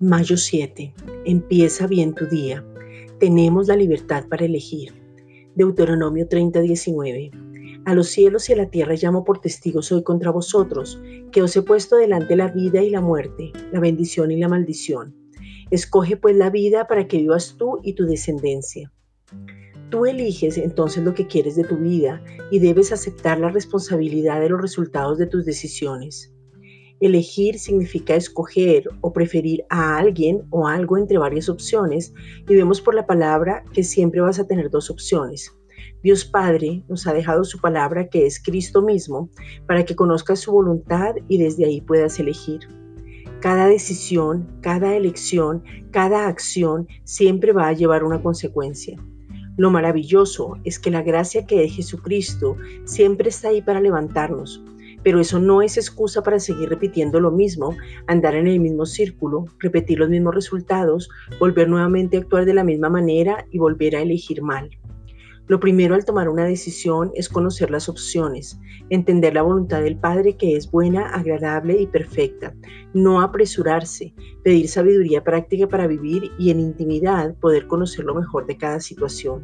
Mayo 7. Empieza bien tu día. Tenemos la libertad para elegir. Deuteronomio 30, 19. A los cielos y a la tierra llamo por testigos hoy contra vosotros, que os he puesto delante la vida y la muerte, la bendición y la maldición. Escoge pues la vida para que vivas tú y tu descendencia. Tú eliges entonces lo que quieres de tu vida y debes aceptar la responsabilidad de los resultados de tus decisiones. Elegir significa escoger o preferir a alguien o algo entre varias opciones y vemos por la palabra que siempre vas a tener dos opciones. Dios Padre nos ha dejado su palabra que es Cristo mismo para que conozcas su voluntad y desde ahí puedas elegir. Cada decisión, cada elección, cada acción siempre va a llevar una consecuencia. Lo maravilloso es que la gracia que es Jesucristo siempre está ahí para levantarnos, pero eso no es excusa para seguir repitiendo lo mismo, andar en el mismo círculo, repetir los mismos resultados, volver nuevamente a actuar de la misma manera y volver a elegir mal. Lo primero al tomar una decisión es conocer las opciones, entender la voluntad del Padre que es buena, agradable y perfecta, no apresurarse, pedir sabiduría práctica para vivir y en intimidad poder conocer lo mejor de cada situación.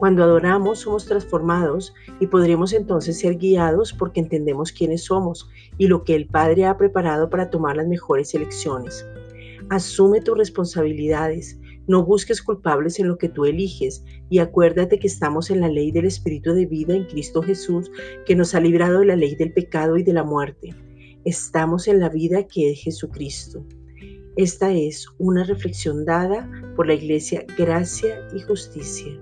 Cuando adoramos somos transformados y podremos entonces ser guiados porque entendemos quiénes somos y lo que el Padre ha preparado para tomar las mejores elecciones. Asume tus responsabilidades, no busques culpables en lo que tú eliges y acuérdate que estamos en la ley del Espíritu de vida en Cristo Jesús que nos ha librado de la ley del pecado y de la muerte. Estamos en la vida que es Jesucristo. Esta es una reflexión dada por la Iglesia Gracia y Justicia.